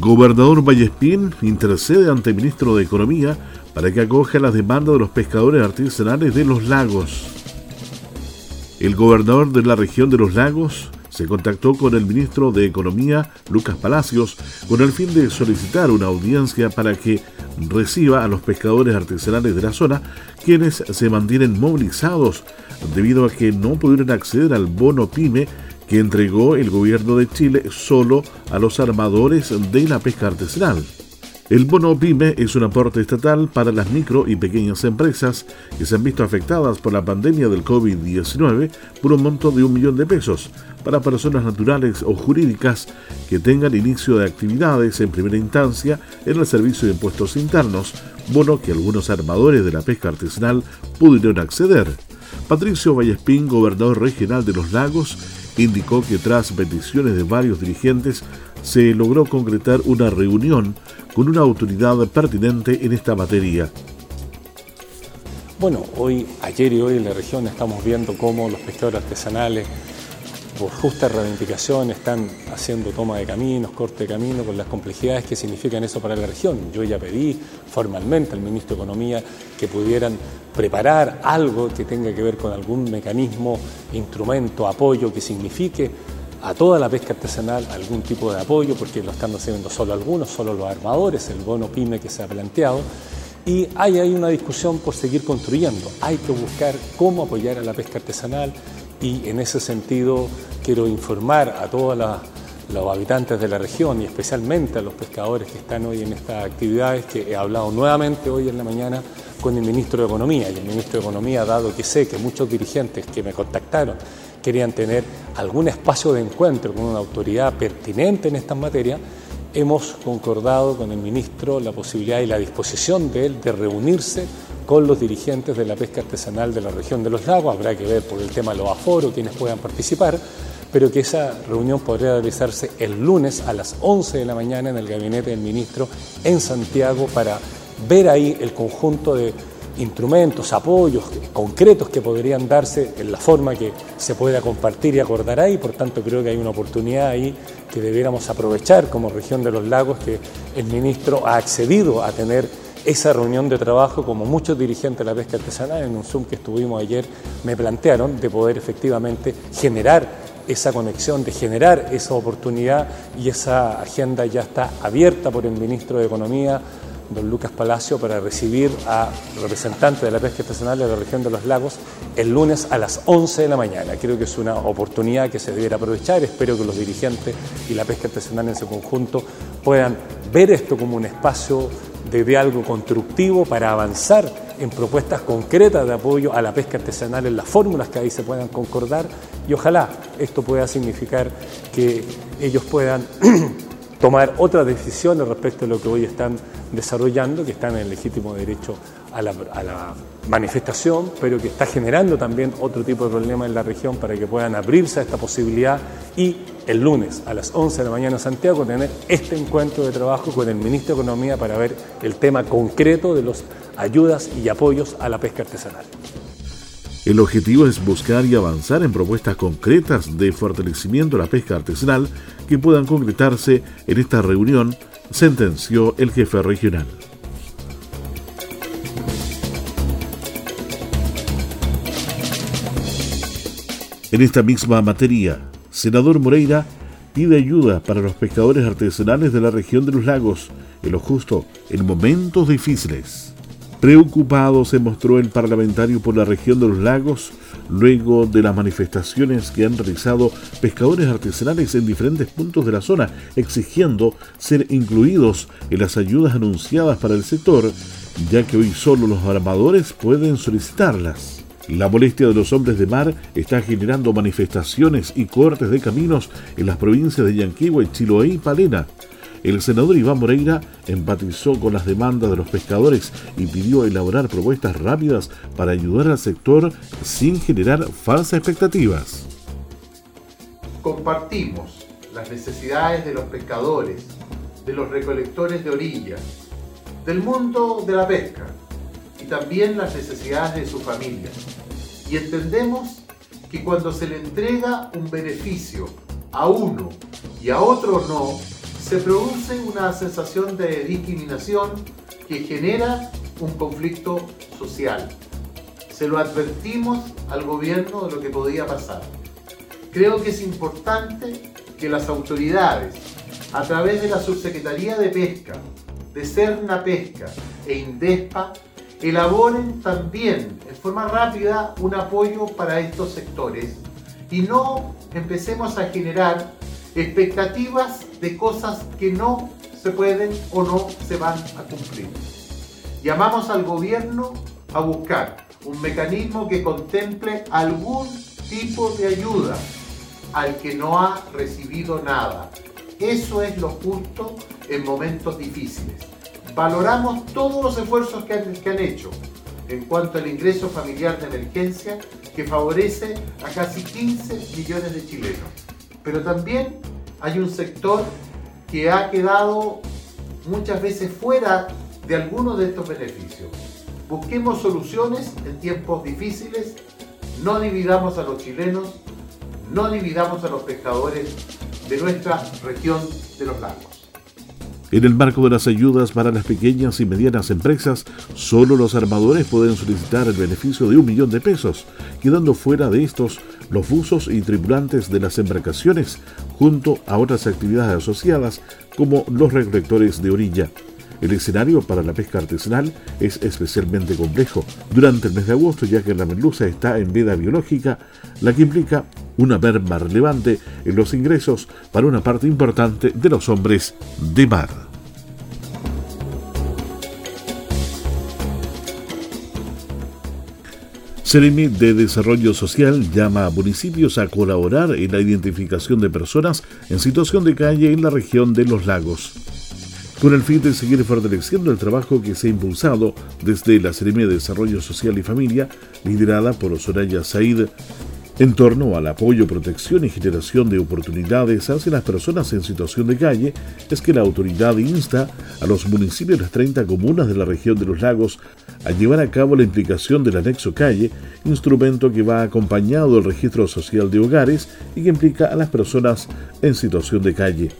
Gobernador Vallespín intercede ante el ministro de Economía para que acoja las demandas de los pescadores artesanales de los lagos. El gobernador de la región de los lagos se contactó con el ministro de Economía, Lucas Palacios, con el fin de solicitar una audiencia para que reciba a los pescadores artesanales de la zona, quienes se mantienen movilizados debido a que no pudieron acceder al bono PYME que entregó el gobierno de Chile solo a los armadores de la pesca artesanal. El bono PYME es un aporte estatal para las micro y pequeñas empresas que se han visto afectadas por la pandemia del COVID-19 por un monto de un millón de pesos para personas naturales o jurídicas que tengan inicio de actividades en primera instancia en el Servicio de Impuestos Internos, bono que algunos armadores de la pesca artesanal pudieron acceder. Patricio Vallespín, gobernador regional de los lagos, indicó que tras peticiones de varios dirigentes se logró concretar una reunión con una autoridad pertinente en esta materia. Bueno, hoy, ayer y hoy en la región estamos viendo cómo los pescadores artesanales por justa reivindicación están haciendo toma de caminos, corte de camino, con las complejidades que significan eso para la región. Yo ya pedí formalmente al ministro de Economía que pudieran preparar algo que tenga que ver con algún mecanismo, instrumento, apoyo que signifique a toda la pesca artesanal algún tipo de apoyo, porque lo están haciendo solo algunos, solo los armadores, el bono PYME que se ha planteado. Y hay ahí una discusión por seguir construyendo. Hay que buscar cómo apoyar a la pesca artesanal y en ese sentido quiero informar a todos los habitantes de la región y especialmente a los pescadores que están hoy en estas actividades que he hablado nuevamente hoy en la mañana con el ministro de Economía. Y el ministro de Economía, dado que sé que muchos dirigentes que me contactaron querían tener algún espacio de encuentro con una autoridad pertinente en estas materias, hemos concordado con el ministro la posibilidad y la disposición de él de reunirse con los dirigentes de la pesca artesanal de la región de los lagos. Habrá que ver por el tema de los aforos, quienes puedan participar, pero que esa reunión podría realizarse el lunes a las 11 de la mañana en el gabinete del ministro en Santiago para ver ahí el conjunto de instrumentos, apoyos concretos que podrían darse en la forma que se pueda compartir y acordar ahí. Por tanto, creo que hay una oportunidad ahí que debiéramos aprovechar como región de los lagos, que el ministro ha accedido a tener esa reunión de trabajo, como muchos dirigentes de la pesca artesanal en un Zoom que estuvimos ayer me plantearon, de poder efectivamente generar esa conexión, de generar esa oportunidad y esa agenda ya está abierta por el ministro de Economía, don Lucas Palacio, para recibir a representantes de la pesca artesanal de la región de los lagos el lunes a las 11 de la mañana. Creo que es una oportunidad que se debiera aprovechar. Espero que los dirigentes y la pesca artesanal en su conjunto puedan ver esto como un espacio de algo constructivo para avanzar en propuestas concretas de apoyo a la pesca artesanal en las fórmulas que ahí se puedan concordar. Y ojalá esto pueda significar que ellos puedan tomar otras decisiones respecto a lo que hoy están desarrollando, que están en el legítimo derecho a la, manifestación, pero que está generando también otro tipo de problema en la región para que puedan abrirse a esta posibilidad y el lunes a las 11 de la mañana en Santiago tener este encuentro de trabajo con el ministro de Economía para ver el tema concreto de las ayudas y apoyos a la pesca artesanal. El objetivo es buscar y avanzar en propuestas concretas de fortalecimiento de la pesca artesanal que puedan concretarse en esta reunión, sentenció el jefe regional. En esta misma materia, senador Moreira pide ayuda para los pescadores artesanales de la región de los lagos, en lo justo en momentos difíciles. Preocupado se mostró el parlamentario por la región de los lagos luego de las manifestaciones que han realizado pescadores artesanales en diferentes puntos de la zona, exigiendo ser incluidos en las ayudas anunciadas para el sector, ya que hoy solo los armadores pueden solicitarlas. La molestia de los hombres de mar está generando manifestaciones y cortes de caminos en las provincias de Yanquihue, Chiloé y Palena. El senador Iván Moreira empatizó con las demandas de los pescadores y pidió elaborar propuestas rápidas para ayudar al sector sin generar falsas expectativas. Compartimos las necesidades de los pescadores, de los recolectores de orillas, del mundo de la pesca también las necesidades de su familia. Y entendemos que cuando se le entrega un beneficio a uno y a otro no, se produce una sensación de discriminación que genera un conflicto social. Se lo advertimos al gobierno de lo que podía pasar. Creo que es importante que las autoridades, a través de la Subsecretaría de Pesca, de Cerna Pesca e Indespa, elaboren también en forma rápida un apoyo para estos sectores y no empecemos a generar expectativas de cosas que no se pueden o no se van a cumplir. Llamamos al gobierno a buscar un mecanismo que contemple algún tipo de ayuda al que no ha recibido nada. Eso es lo justo en momentos difíciles. Valoramos todos los esfuerzos que han, hecho en cuanto al ingreso familiar de emergencia que favorece a casi 15 millones de chilenos pero también hay un sector que ha quedado muchas veces fuera de algunos de estos beneficios. Busquemos soluciones en tiempos difíciles, no dividamos a los chilenos, no dividamos a los pescadores de nuestra región de los lagos. En el marco de las ayudas para las pequeñas y medianas empresas, solo los armadores pueden solicitar el beneficio de un millón de pesos, quedando fuera de estos los buzos y tripulantes de las embarcaciones, junto a otras actividades asociadas como los recolectores de orilla. El escenario para la pesca artesanal es especialmente complejo durante el mes de agosto, ya que la merluza está en veda biológica, la que implica una merma relevante en los ingresos para una parte importante de los hombres de mar. Ceremi de Desarrollo Social llama a municipios a colaborar en la identificación de personas en situación de calle en la región de los lagos. Con el fin de seguir fortaleciendo el trabajo que se ha impulsado desde la Ceremi de Desarrollo Social y Familia, liderada por Soraya Said, en torno al apoyo, protección y generación de oportunidades hacia las personas en situación de calle, es que la autoridad insta a los municipios de las 30 comunas de la región de los lagos a llevar a cabo la implicación del anexo calle, instrumento que va acompañado del registro social de hogares y que implica a las personas en situación de calle.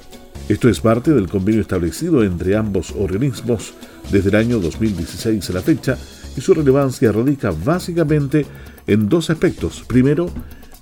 Esto es parte del convenio establecido entre ambos organismos desde el año 2016 a la fecha y su relevancia radica básicamente en dos aspectos. Primero,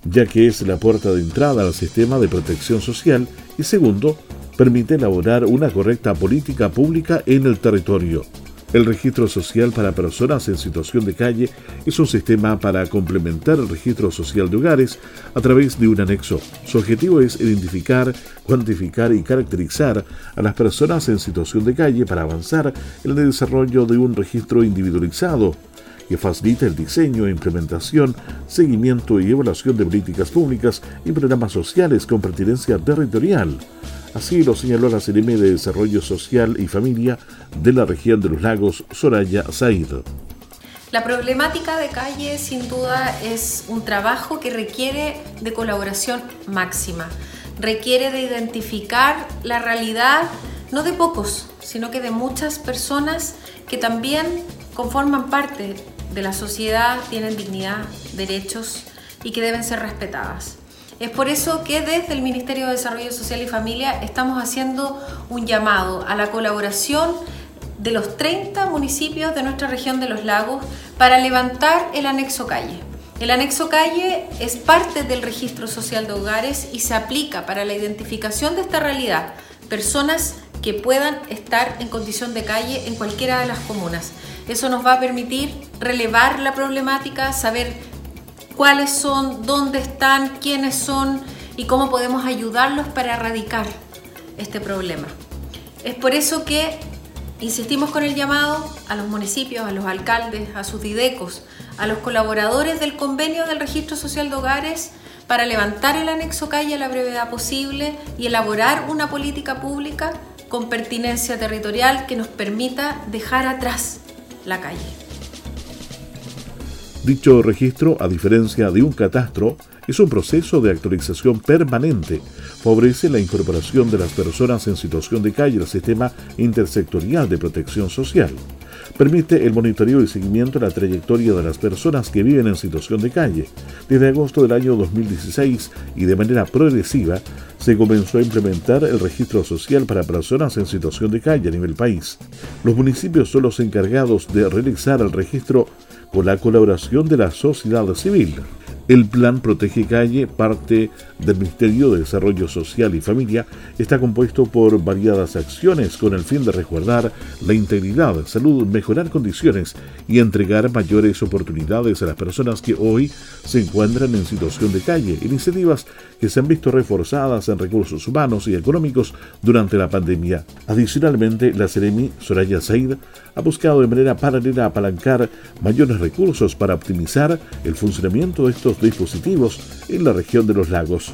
ya que es la puerta de entrada al sistema de protección social y segundo, permite elaborar una correcta política pública en el territorio. El registro social para personas en situación de calle es un sistema para complementar el registro social de hogares a través de un anexo. Su objetivo es identificar, cuantificar y caracterizar a las personas en situación de calle para avanzar en el desarrollo de un registro individualizado que facilita el diseño, implementación, seguimiento y evaluación de políticas públicas y programas sociales con pertinencia territorial. Así lo señaló la CNM de Desarrollo Social y Familia de la región de los lagos, Soraya Said. La problemática de calle sin duda es un trabajo que requiere de colaboración máxima, requiere de identificar la realidad no de pocos, sino que de muchas personas que también conforman parte de la sociedad tienen dignidad, derechos y que deben ser respetadas. Es por eso que desde el Ministerio de Desarrollo Social y Familia estamos haciendo un llamado a la colaboración de los 30 municipios de nuestra región de los lagos para levantar el anexo calle. El anexo calle es parte del registro social de hogares y se aplica para la identificación de esta realidad, personas que puedan estar en condición de calle en cualquiera de las comunas. Eso nos va a permitir relevar la problemática, saber cuáles son, dónde están, quiénes son y cómo podemos ayudarlos para erradicar este problema. Es por eso que Insistimos con el llamado a los municipios, a los alcaldes, a sus didecos, a los colaboradores del convenio del Registro Social de Hogares para levantar el anexo calle a la brevedad posible y elaborar una política pública con pertinencia territorial que nos permita dejar atrás la calle. Dicho registro, a diferencia de un catastro, es un proceso de actualización permanente. Favorece la incorporación de las personas en situación de calle al sistema intersectorial de protección social. Permite el monitoreo y seguimiento de la trayectoria de las personas que viven en situación de calle. Desde agosto del año 2016 y de manera progresiva, se comenzó a implementar el registro social para personas en situación de calle a nivel país. Los municipios son los encargados de realizar el registro con la colaboración de la sociedad civil. El plan Protege Calle, parte del Ministerio de Desarrollo Social y Familia, está compuesto por variadas acciones con el fin de resguardar la integridad, salud, mejorar condiciones y entregar mayores oportunidades a las personas que hoy se encuentran en situación de calle. Iniciativas que se han visto reforzadas en recursos humanos y económicos durante la pandemia. Adicionalmente, la Ceremi Soraya Said ha buscado de manera paralela apalancar mayores recursos para optimizar el funcionamiento de estos dispositivos en la región de los lagos.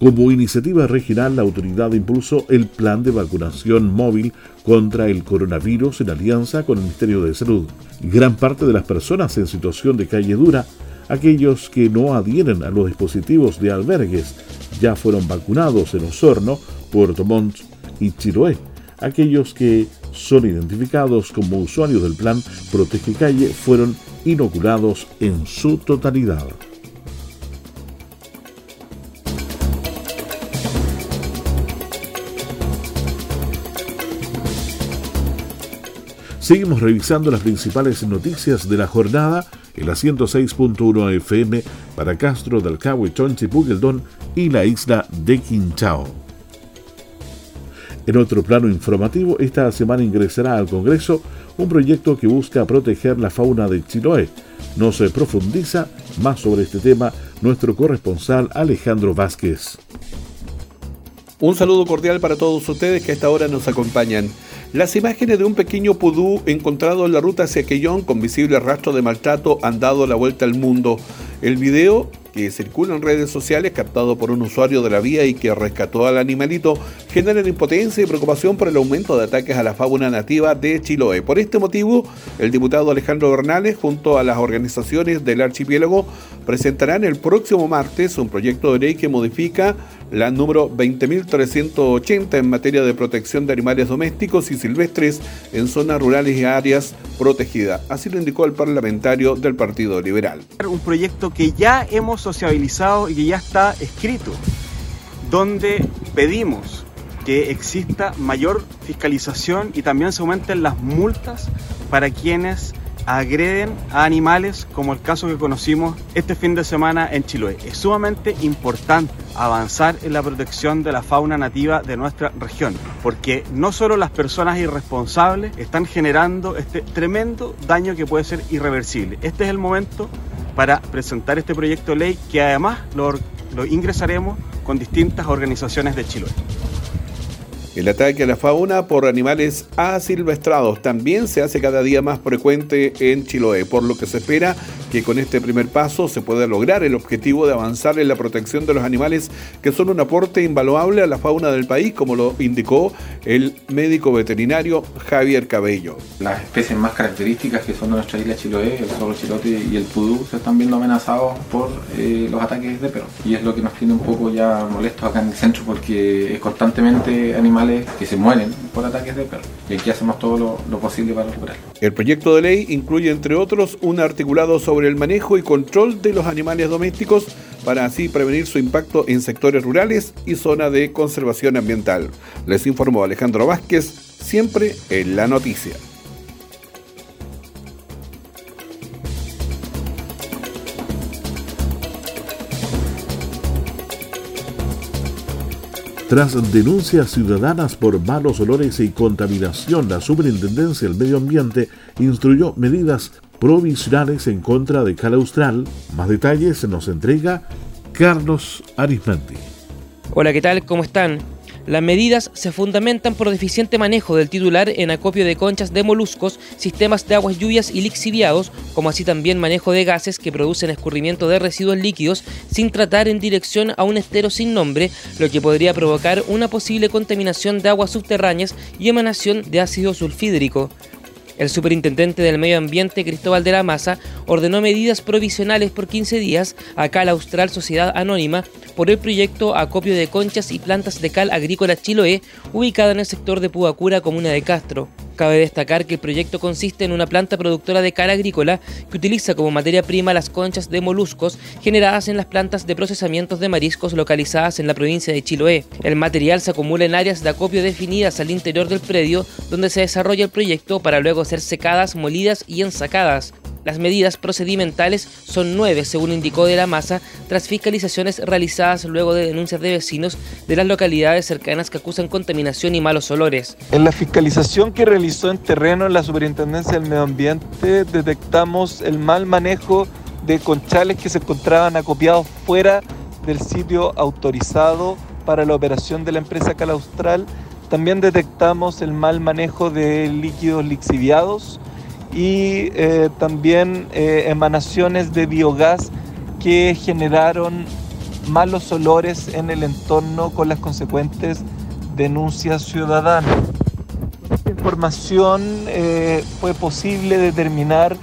Como iniciativa regional, la autoridad impulsó el plan de vacunación móvil contra el coronavirus en alianza con el Ministerio de Salud. Gran parte de las personas en situación de calle dura, aquellos que no adhieren a los dispositivos de albergues, ya fueron vacunados en Osorno, Puerto Montt y Chiloé. Aquellos que son identificados como usuarios del plan Protege Calle fueron inoculados en su totalidad. Seguimos revisando las principales noticias de la jornada en la 106.1 FM para Castro del Cabo y Pugeldón y la isla de Quinchao. En otro plano informativo, esta semana ingresará al Congreso un proyecto que busca proteger la fauna de Chiloé. No se profundiza más sobre este tema nuestro corresponsal Alejandro Vázquez. Un saludo cordial para todos ustedes que a esta hora nos acompañan. Las imágenes de un pequeño pudú encontrado en la ruta hacia Quellón con visible rastro de maltrato han dado la vuelta al mundo. El video que circula en redes sociales, captado por un usuario de la vía y que rescató al animalito, generan impotencia y preocupación por el aumento de ataques a la fauna nativa de Chiloé. Por este motivo, el diputado Alejandro Bernales, junto a las organizaciones del archipiélago, presentarán el próximo martes un proyecto de ley que modifica la número 20.380 en materia de protección de animales domésticos y silvestres en zonas rurales y áreas protegidas. Así lo indicó el parlamentario del Partido Liberal. Un proyecto que ya hemos sociabilizado y que ya está escrito, donde pedimos que exista mayor fiscalización y también se aumenten las multas para quienes agreden a animales, como el caso que conocimos este fin de semana en Chiloé. Es sumamente importante avanzar en la protección de la fauna nativa de nuestra región, porque no solo las personas irresponsables están generando este tremendo daño que puede ser irreversible. Este es el momento para presentar este proyecto de ley que además lo, ingresaremos con distintas organizaciones de Chiloé. El ataque a la fauna por animales asilvestrados también se hace cada día más frecuente en Chiloé, por lo que se espera que con este primer paso se pueda lograr el objetivo de avanzar en la protección de los animales que son un aporte invaluable a la fauna del país, como lo indicó el médico veterinario Javier Cabello. Las especies más características que son de nuestra isla Chiloé, el zorro chilote y el pudú, se están viendo amenazados por eh, los ataques de perros. Y es lo que nos tiene un poco ya molestos acá en el centro porque constantemente animales que se mueren por ataques de perros. Y aquí hacemos todo lo, posible para recuperarlo. El proyecto de ley incluye, entre otros, un articulado sobre el manejo y control de los animales domésticos para así prevenir su impacto en sectores rurales y zona de conservación ambiental. Les informó Alejandro Vázquez, siempre en la noticia. Tras denuncias ciudadanas por malos olores y contaminación, la Superintendencia del Medio Ambiente instruyó medidas provisionales en contra de Cala Austral. Más detalles nos entrega Carlos Arismendi. Hola, ¿qué tal? ¿Cómo están? Las medidas se fundamentan por deficiente manejo del titular en acopio de conchas de moluscos, sistemas de aguas lluvias y lixiviados, como así también manejo de gases que producen escurrimiento de residuos líquidos sin tratar en dirección a un estero sin nombre, lo que podría provocar una posible contaminación de aguas subterráneas y emanación de ácido sulfídrico. El superintendente del Medio Ambiente, Cristóbal de la Maza, ordenó medidas provisionales por 15 días a Cal Austral Sociedad Anónima por el proyecto Acopio de Conchas y Plantas de Cal Agrícola Chiloé, ubicada en el sector de Puacura, comuna de Castro. Cabe destacar que el proyecto consiste en una planta productora de cal agrícola que utiliza como materia prima las conchas de moluscos generadas en las plantas de procesamientos de mariscos localizadas en la provincia de Chiloé. El material se acumula en áreas de acopio definidas al interior del predio donde se desarrolla el proyecto para luego ser secadas, molidas y ensacadas. Las medidas procedimentales son nueve, según indicó de la masa, tras fiscalizaciones realizadas luego de denuncias de vecinos de las localidades cercanas que acusan contaminación y malos olores. En la fiscalización que realizó en terreno en la Superintendencia del Medio Ambiente detectamos el mal manejo de conchales que se encontraban acopiados fuera del sitio autorizado para la operación de la empresa Calaustral. También detectamos el mal manejo de líquidos lixiviados y eh, también eh, emanaciones de biogás que generaron malos olores en el entorno con las consecuentes denuncias ciudadanas. Esta información eh, fue posible determinar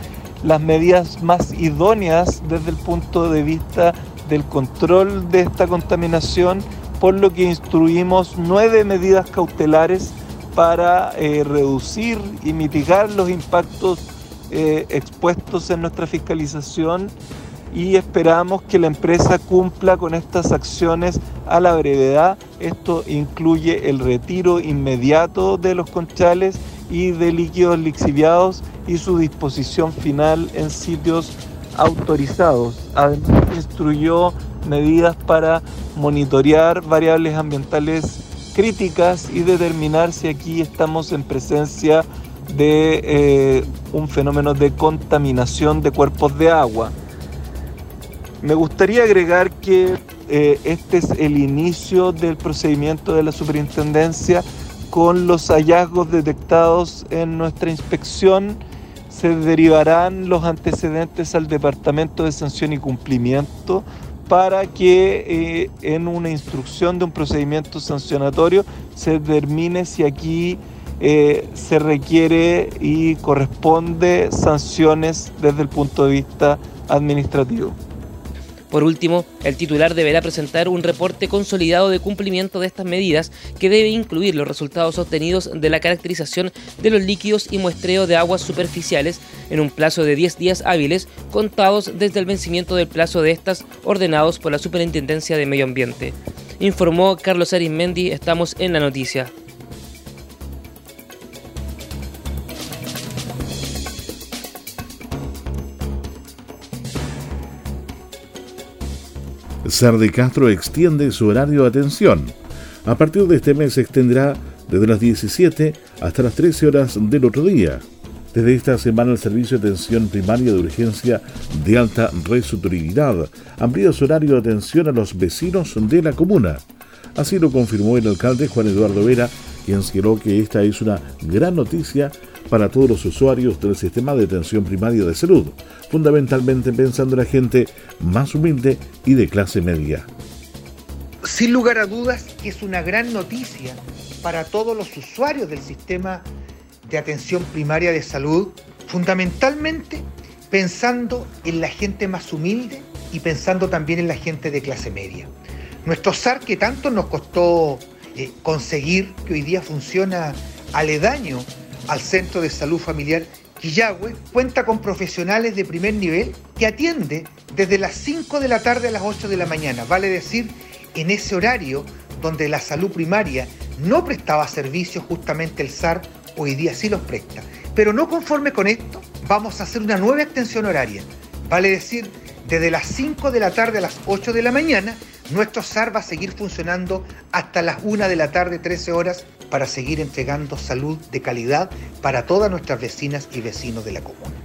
las medidas más idóneas desde el punto de vista del control de esta contaminación, por lo que instruimos nueve medidas cautelares para eh, reducir y mitigar los impactos eh, expuestos en nuestra fiscalización y esperamos que la empresa cumpla con estas acciones a la brevedad. Esto incluye el retiro inmediato de los conchales y de líquidos lixiviados y su disposición final en sitios autorizados. Además, instruyó medidas para monitorear variables ambientales críticas y determinar si aquí estamos en presencia de eh, un fenómeno de contaminación de cuerpos de agua. Me gustaría agregar que eh, este es el inicio del procedimiento de la superintendencia con los hallazgos detectados en nuestra inspección. Se derivarán los antecedentes al Departamento de Sanción y Cumplimiento para que eh, en una instrucción de un procedimiento sancionatorio se determine si aquí eh, se requiere y corresponde sanciones desde el punto de vista administrativo. Por último, el titular deberá presentar un reporte consolidado de cumplimiento de estas medidas que debe incluir los resultados obtenidos de la caracterización de los líquidos y muestreo de aguas superficiales en un plazo de 10 días hábiles contados desde el vencimiento del plazo de estas ordenados por la Superintendencia de Medio Ambiente. Informó Carlos Arismendi, estamos en la noticia. Sar de Castro extiende su horario de atención. A partir de este mes se extenderá desde las 17 hasta las 13 horas del otro día. Desde esta semana el Servicio de Atención Primaria de Urgencia de Alta Resolubilidad amplía su horario de atención a los vecinos de la comuna. Así lo confirmó el alcalde Juan Eduardo Vera, quien señaló que esta es una gran noticia para todos los usuarios del sistema de atención primaria de salud, fundamentalmente pensando en la gente más humilde y de clase media. Sin lugar a dudas es una gran noticia para todos los usuarios del sistema de atención primaria de salud, fundamentalmente pensando en la gente más humilde y pensando también en la gente de clase media. Nuestro SAR que tanto nos costó eh, conseguir, que hoy día funciona aledaño al Centro de Salud Familiar. Quillagüe, cuenta con profesionales de primer nivel que atiende desde las 5 de la tarde a las 8 de la mañana, vale decir, en ese horario donde la salud primaria no prestaba servicios, justamente el SAR hoy día sí los presta. Pero no conforme con esto, vamos a hacer una nueva extensión horaria, vale decir, desde las 5 de la tarde a las 8 de la mañana, nuestro SAR va a seguir funcionando hasta las 1 de la tarde, 13 horas, para seguir entregando salud de calidad para todas nuestras vecinas y vecinos de la comuna.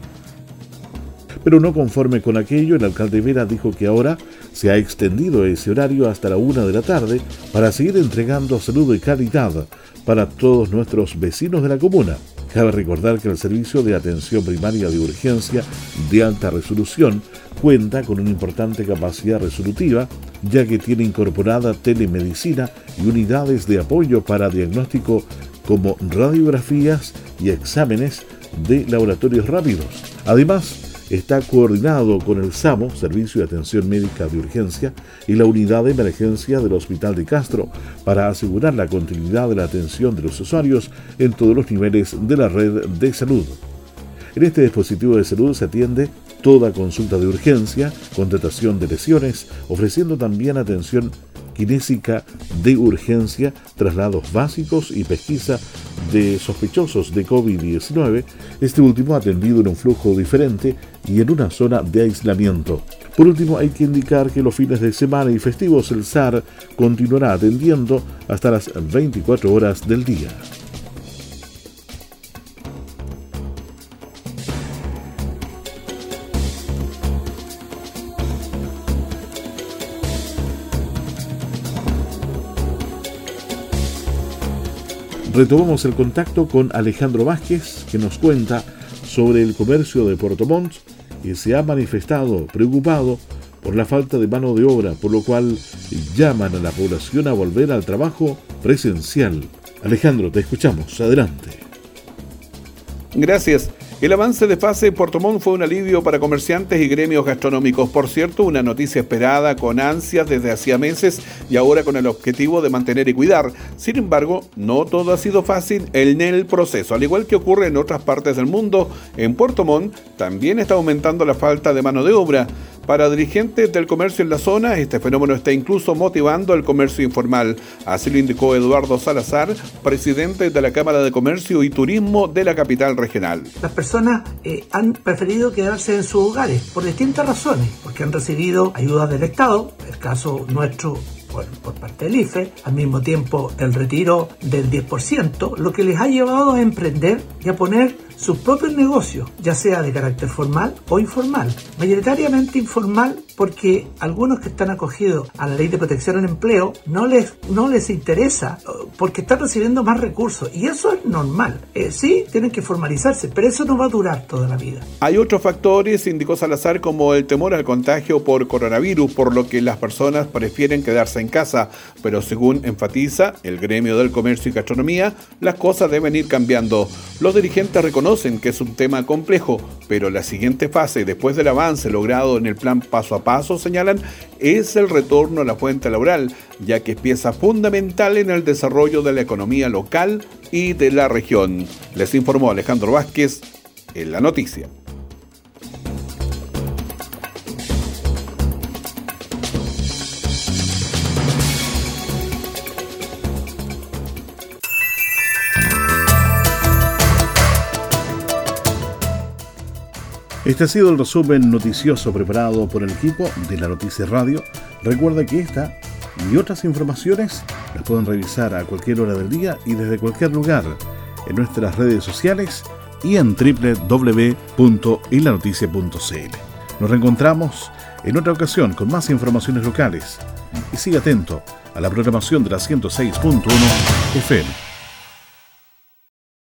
Pero no conforme con aquello, el alcalde Vera dijo que ahora se ha extendido ese horario hasta la una de la tarde para seguir entregando salud de calidad para todos nuestros vecinos de la comuna. Cabe recordar que el servicio de atención primaria de urgencia de alta resolución cuenta con una importante capacidad resolutiva, ya que tiene incorporada telemedicina y unidades de apoyo para diagnóstico como radiografías y exámenes de laboratorios rápidos. Además, está coordinado con el SAMO, Servicio de Atención Médica de Urgencia, y la Unidad de Emergencia del Hospital de Castro para asegurar la continuidad de la atención de los usuarios en todos los niveles de la red de salud. En este dispositivo de salud se atiende toda consulta de urgencia, contratación de lesiones, ofreciendo también atención kinésica de urgencia, traslados básicos y pesquisa de sospechosos de COVID-19, este último atendido en un flujo diferente y en una zona de aislamiento. Por último, hay que indicar que los fines de semana y festivos el SAR continuará atendiendo hasta las 24 horas del día. Retomamos el contacto con Alejandro Vázquez, que nos cuenta sobre el comercio de Puerto Montt y se ha manifestado preocupado por la falta de mano de obra, por lo cual llaman a la población a volver al trabajo presencial. Alejandro, te escuchamos. Adelante. Gracias. El avance de fase Puerto Montt fue un alivio para comerciantes y gremios gastronómicos. Por cierto, una noticia esperada con ansias desde hacía meses y ahora con el objetivo de mantener y cuidar. Sin embargo, no todo ha sido fácil en el proceso. Al igual que ocurre en otras partes del mundo, en Puerto Montt también está aumentando la falta de mano de obra. Para dirigentes del comercio en la zona, este fenómeno está incluso motivando el comercio informal. Así lo indicó Eduardo Salazar, presidente de la Cámara de Comercio y Turismo de la capital regional. Las personas eh, han preferido quedarse en sus hogares por distintas razones, porque han recibido ayudas del Estado, el caso nuestro por, por, parte del IFE, al mismo tiempo el retiro del 10%, lo que les ha llevado a emprender y a poner sus propios negocios, ya sea de carácter formal o informal. Mayoritariamente informal porque algunos que están acogidos a la ley de protección al empleo no les, no les interesa porque están recibiendo más recursos y eso es normal. Eh, sí, tienen que formalizarse, pero eso no va a durar toda la vida. Hay otros factores, indicó Salazar, como el temor al contagio por coronavirus, por lo que las personas prefieren quedarse en casa, pero según enfatiza el gremio del comercio y gastronomía, las cosas deben ir cambiando. Los dirigentes reconocen que es un tema complejo, pero la siguiente fase, después del avance logrado en el plan paso a paso, señalan, es el retorno a la fuente laboral, ya que es pieza fundamental en el desarrollo de la economía local y de la región. Les informó Alejandro Vázquez en la noticia. Este ha sido el resumen noticioso preparado por el equipo de la Noticia Radio. Recuerda que esta y otras informaciones las pueden revisar a cualquier hora del día y desde cualquier lugar en nuestras redes sociales y en www.ilanoticia.cl. Nos reencontramos en otra ocasión con más informaciones locales y siga atento a la programación de la 106.1 FM.